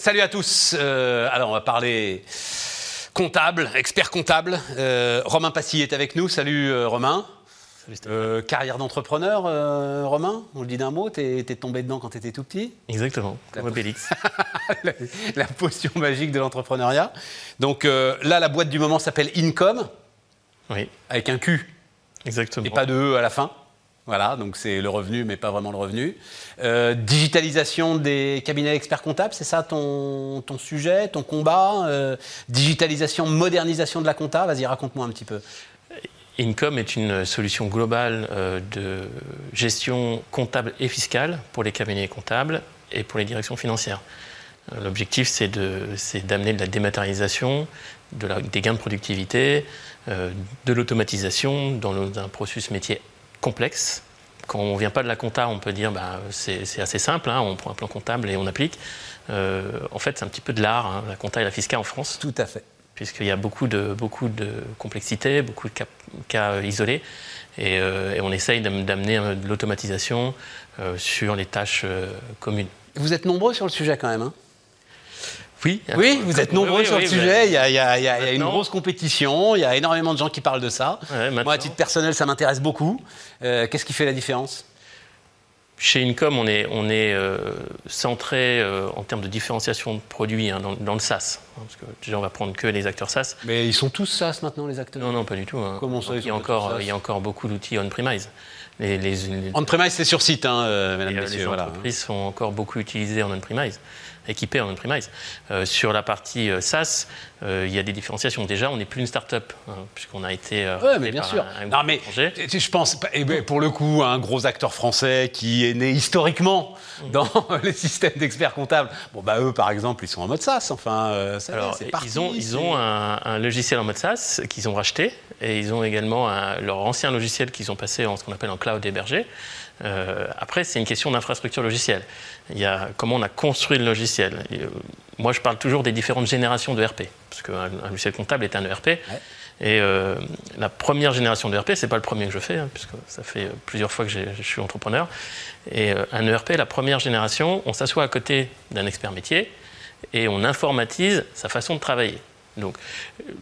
salut à tous. Euh, alors, on va parler comptable, expert comptable. Euh, Romain Passy est avec nous. Salut euh, Romain. Euh, carrière d'entrepreneur, euh, Romain, on le dit d'un mot, t'es es tombé dedans quand t'étais tout petit? Exactement, comme Obélix. la, la potion magique de l'entrepreneuriat. Donc euh, là, la boîte du moment s'appelle Income, Oui, avec un Q exactement. et pas de E à la fin. Voilà, donc c'est le revenu, mais pas vraiment le revenu. Euh, digitalisation des cabinets experts comptables, c'est ça ton, sujet, ton combat Euh, Digitalisation, modernisation de la compta? Vas-y, raconte-moi un petit peu. Income est une solution globale euh, de gestion comptable et fiscale pour les cabinets comptables et pour les directions financières. L'objectif, c'est d'amener de la dématérialisation, des gains de productivité, de l'automatisation dans un processus métier complexe. Quand on ne vient pas de la compta, on peut dire bah, c'est assez simple, hein, on prend un plan comptable et on applique. Euh, en fait, c'est un petit peu de l'art, hein, la compta et la fiscale en France Tout à fait. puisqu'il y a beaucoup de, beaucoup de complexité, beaucoup de cas, cas, euh, isolés. Et, euh, et on essaye d'am- d'amener de l'automatisation euh, sur les tâches communes. Vous êtes nombreux sur le sujet quand même. hein Oui, oui, vous êtes oui, nombreux oui, sur le sujet. Il y a, il y a- il y a- il y a une grosse compétition. Il y a énormément de gens qui parlent de ça. Ouais, Moi, à titre personnel, ça m'intéresse beaucoup. Euh, Qu'est-ce qui fait la différence? Chez Income, on est, on est euh, centré euh, en termes de différenciation de produits hein, dans, dans le SaaS. hein, parce que déjà, on va prendre que les acteurs SaaS. Mais ils sont tous SaaS maintenant, les acteurs? Non, non, pas du tout. hein. Comment ça, ils il, y a encore, il y a encore beaucoup d'outils on-premise. Les, les- les- On-premise, c'est sur site, hein, mesdames, Et, messieurs. les voilà. entreprises sont encore beaucoup utilisées en on-premise, équipées en on-premise. Euh, sur la partie euh, SaaS, euh, il y a des différenciations. Déjà, on n'est plus une start-up, hein, puisqu'on a été. euh, racheté mais bien sûr. un- un non, mais je pense, ben, pour le coup, un gros acteur français qui est né historiquement dans les systèmes d'experts comptables. Bon, bah eux, par exemple, ils sont en mode SaaS. Enfin, ça est, parti. ils ont, ils c'est- ont un, un logiciel en mode SaaS qu'ils ont racheté et ils ont également leur ancien logiciel qu'ils ont passé en ce qu'on appelle en cloud hébergé. Euh, après, c'est une question d'infrastructure logicielle. Il y a comment on a construit le logiciel. Et, euh, moi, je parle toujours des différentes générations de RP, parce qu'un un logiciel comptable est un ERP. Et euh, la première génération de ERP, c'est pas le premier que je fais, hein, puisque ça fait plusieurs fois que je suis entrepreneur. Et un ERP, la première génération, on s'assoit à côté d'un expert métier et on informatise sa façon de travailler. Donc, euh,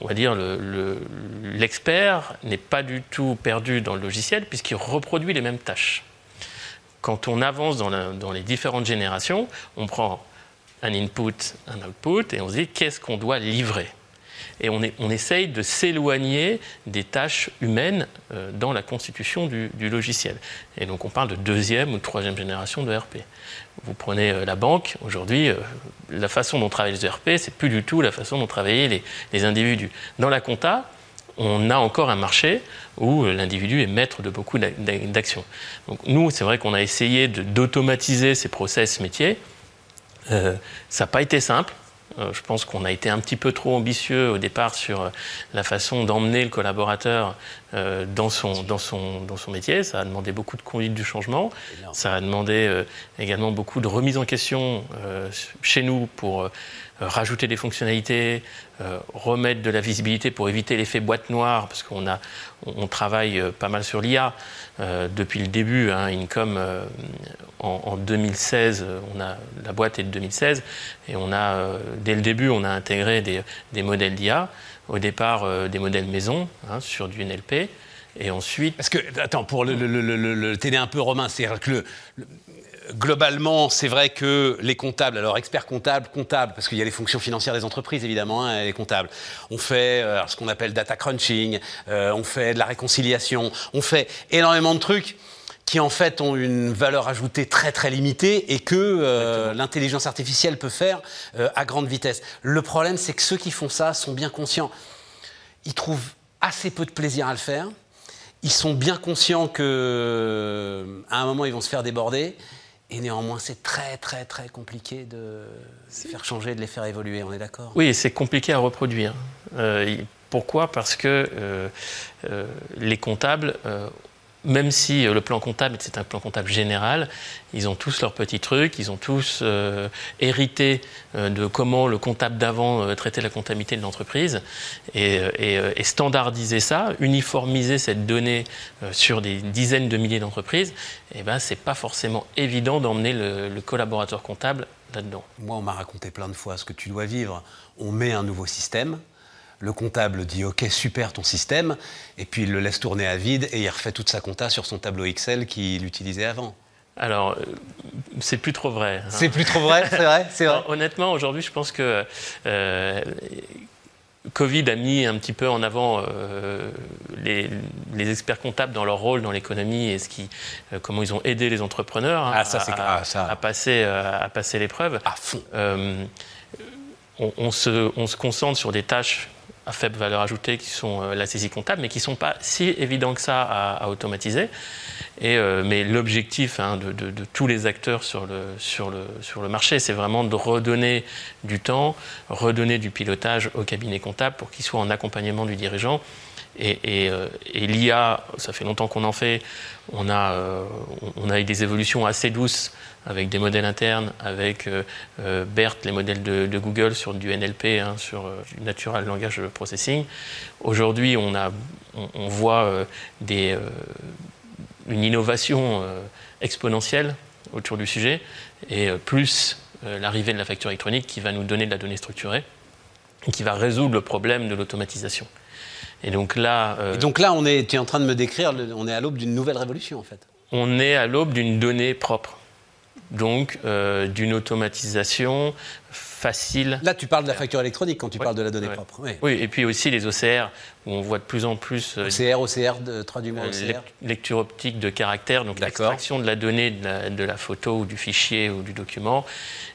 on va dire, le- le- l'expert n'est pas du tout perdu dans le logiciel puisqu'il reproduit les mêmes tâches. Quand on avance dans les différentes générations, on prend un input, un output, et on se dit qu'est-ce qu'on doit livrer? Et on, essaye de s'éloigner des tâches humaines euh, dans la constitution du, logiciel. Et donc on parle de deuxième ou de troisième génération de RP. Vous prenez euh, la banque, aujourd'hui, euh, la façon dont travaillent les ERP, c'est plus du tout la façon dont travaillaient les, individus. Dans la compta, on a encore un marché où l'individu est maître de beaucoup d'a- d'a- d'actions. Donc nous, c'est vrai qu'on a essayé d'automatiser ces process métiers. Ça n'a pas été simple. Euh, je pense qu'on a été un petit peu trop ambitieux au départ sur euh, la façon d'emmener le collaborateur euh, dans, son, dans, son, dans son métier. Ça a demandé beaucoup de conduite du changement. Ça a demandé également beaucoup de remise en question chez nous pour rajouter des fonctionnalités, remettre de la visibilité pour éviter l'effet boîte noire, parce qu'on a, on, travaille pas mal sur l'IA depuis le début. Hein, en, en 2016, euh, on a, la boîte est de 2016, et on a, euh, dès le début, on a intégré des, modèles d'IA. Au départ, euh, des modèles maison hein, sur du NLP, et ensuite Parce que, attends, pour le, le- un peu Romain, c'est-à-dire que le- le- globalement, c'est vrai que les comptables, alors experts comptables, comptables, parce qu'il y a les fonctions financières des entreprises évidemment, hein, les comptables, on fait ce qu'on appelle data crunching, on fait de la réconciliation, on fait énormément de trucs qui en fait ont une valeur ajoutée très très limitée et que euh, l'intelligence artificielle peut faire euh, à grande vitesse. Le problème, c'est que ceux qui font ça sont bien conscients. Ils trouvent assez peu de plaisir à le faire. Ils sont bien conscients que à un moment ils vont se faire déborder. Et néanmoins, c'est très très très compliqué de les faire changer, de les faire évoluer. On est d'accord? Oui, c'est compliqué à reproduire. Euh, pourquoi? Parce que euh, euh, les comptables, euh, même si euh, le plan comptable c'est un plan comptable général, ils ont tous leurs petits trucs, ils ont tous euh, hérité euh, de comment le comptable d'avant traitait la comptabilité de l'entreprise et, standardiser ça, uniformiser cette donnée sur des dizaines de milliers d'entreprises, eh ben, c'est pas forcément évident d'emmener le, le collaborateur comptable là-dedans. Moi, on m'a raconté plein de fois ce que tu dois vivre. On met un nouveau système. Le comptable dit OK, super ton système, et puis il le laisse tourner à vide et il refait toute sa compta sur son tableau Excel qu'il utilisait avant. Alors, euh, c'est plus trop vrai. hein. C'est plus trop vrai, c'est vrai, c'est vrai. Honnêtement, aujourd'hui, je pense que euh, Covid a mis un petit peu en avant euh, les, les experts comptables dans leur rôle dans l'économie et ce qui, euh, comment ils ont aidé les entrepreneurs hein, Ah, ça, c'est- à, ah, ça. à passer, à passer l'épreuve. À fond. On, on se, on se concentre sur des tâches à faible valeur ajoutée qui sont euh, la saisie comptable, mais qui ne sont pas si évidents que ça à, automatiser. Et, euh, mais l'objectif hein, de tous les acteurs sur le, sur le, sur le marché, c'est vraiment de redonner du temps, redonner du pilotage au cabinet comptable pour qu'il soit en accompagnement du dirigeant. Et, euh, l'IA, ça fait longtemps qu'on en fait. On a, euh, on a eu des évolutions assez douces avec des modèles internes, avec euh, euh, BERT, les modèles de, Google sur du NLP, hein, sur euh, Natural Language Processing. Aujourd'hui, on, on, voit une innovation exponentielle autour du sujet, et plus l'arrivée de la facture électronique qui va nous donner de la donnée structurée et qui va résoudre le problème de l'automatisation. Et donc là, euh, Et donc là, on est, tu es en train de me décrire, on est à l'aube d'une nouvelle révolution en fait. on est à l'aube d'une donnée propre, donc euh, d'une automatisation facile. Là, tu parles de la facture électronique quand tu Ouais, parles de la donnée ouais. propre. Oui. Oui, et puis aussi les OCR, où on voit de plus en plus euh, OCR, OCR, de- traduis-moi euh, OCR. lec- lecture optique de caractères, donc l'extraction de la donnée de la, de la photo ou du fichier ou du document.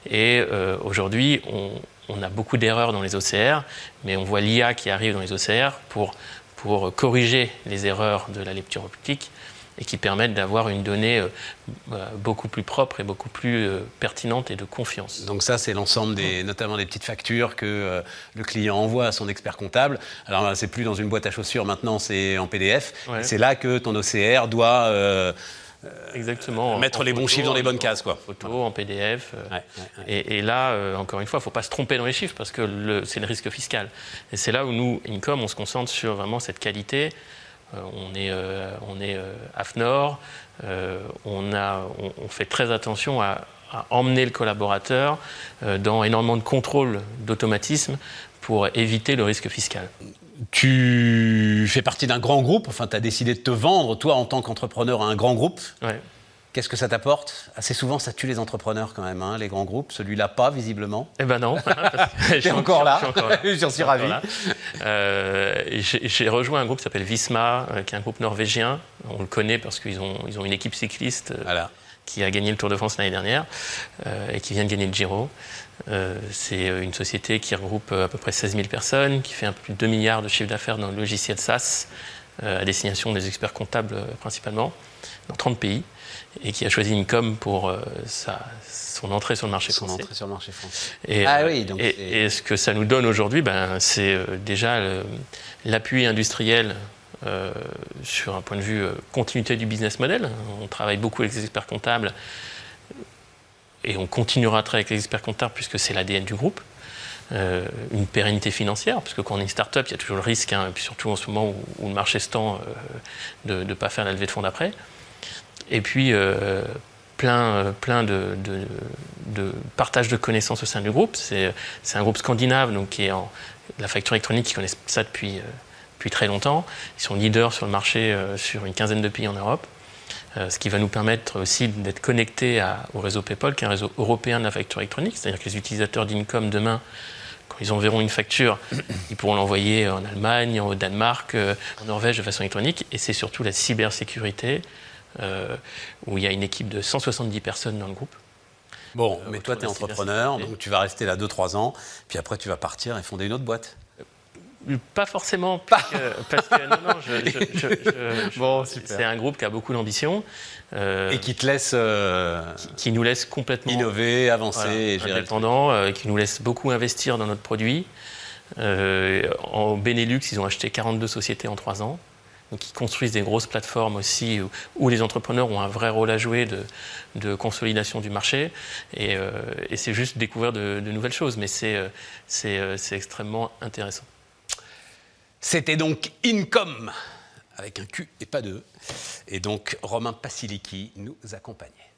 Et euh, aujourd'hui, on, on a beaucoup d'erreurs dans les OCR, mais on voit l'IA qui arrive dans les OCR pour, pour corriger les erreurs de la lecture optique et qui permettent d'avoir une donnée euh, euh, beaucoup plus propre et beaucoup plus euh, pertinente et de confiance. Donc ça, c'est l'ensemble des, notamment des petites factures que le client envoie à son expert comptable. Alors c'est plus dans une boîte à chaussures, maintenant c'est en PDF. Ouais. C'est là que ton OCR doit euh, Exactement. Mettre les bons chiffres dans les bonnes cases, quoi. En photo, en PDF. euh, Ouais, ouais, ouais. Et, et là, euh, encore une fois, il ne faut pas se tromper dans les chiffres parce que c'est le risque fiscal. Et c'est là où nous, Income, on se concentre sur vraiment cette qualité. Euh, on est, euh, on est euh, AFNOR, euh, on, a, on, on fait très attention à, à emmener le collaborateur euh, dans énormément de contrôles d'automatisme pour éviter le risque fiscal. Tu fais partie d'un grand groupe, enfin tu as décidé de te vendre, toi en tant qu'entrepreneur, à un grand groupe. Ouais. Qu'est-ce que ça t'apporte? Assez souvent, ça tue les entrepreneurs quand même, hein, les grands groupes. Celui-là, pas visiblement. Eh ben non. parce que je T'es suis encore là. J'en suis ravi. Euh, j'ai rejoint un groupe qui s'appelle Visma, euh, qui est un groupe norvégien. On le connaît parce qu'ils ont, ils ont une équipe cycliste euh, Voilà. Qui a gagné le Tour de France l'année dernière euh, et qui vient de gagner le Giro. Euh, C'est euh, une société qui regroupe à peu près 16 000 personnes, qui fait un peu plus de 2 milliards de chiffre d'affaires dans le logiciel SaaS, euh, à destination des experts comptables principalement, dans 30 pays, et qui a choisi Income pour euh, sa- son entrée sur le marché Son français. entrée sur le marché français. Et, Ah oui, donc et, ce que ça nous donne aujourd'hui, ben, c'est déjà l'appui industriel euh, sur un point de vue euh, continuité du business model. On travaille beaucoup avec les experts comptables et on continuera à travailler avec les experts comptables puisque c'est l'ADN du groupe. Euh, une pérennité financière, parce que quand on est une start-up, il y a toujours le risque, hein, puis surtout en ce moment où, le marché se tend, de ne pas faire la levée de fonds d'après. Et puis, plein, plein de, partage de connaissances au sein du groupe. C'est un groupe scandinave, donc qui est en la facture électronique, qui connaissent ça depuis, depuis très longtemps. Ils sont leaders sur le marché euh, sur une quinzaine de pays en Europe. Euh, ce qui va nous permettre aussi d'être connectés à- au réseau PayPal, qui est un réseau européen de la facture électronique. C'est-à-dire que les utilisateurs d'Income, demain, quand ils enverront une facture, ils pourront l'envoyer en Allemagne, au Danemark, euh, en Norvège de façon électronique. Et c'est surtout la cybersécurité, euh, où il y a une équipe de 170 personnes dans le groupe. Bon, mais toi, tu es entrepreneur, donc tu vas rester là 2-3 ans, puis après, tu vas partir et fonder une autre boîte. Pas forcément, parce que, parce que- non, non, je- je- je- je- je- Bon, super. c'est un groupe qui a beaucoup d'ambition, euh, Et qui te laisse euh, qui nous laisse complètement innover, avancer Voilà, et gérer. indépendant, euh, qui nous laisse beaucoup investir dans notre produit. En Benelux, ils ont acheté 42 sociétés en 3 ans. Donc, ils construisent des grosses plateformes aussi où, où les entrepreneurs ont un vrai rôle à jouer de, de consolidation du marché. Et, et c'est juste découvrir de, de nouvelles choses, mais c'est extrêmement intéressant. C'était donc Income, avec un Q et pas de E. Et donc, Romain Pasiliki nous accompagnait.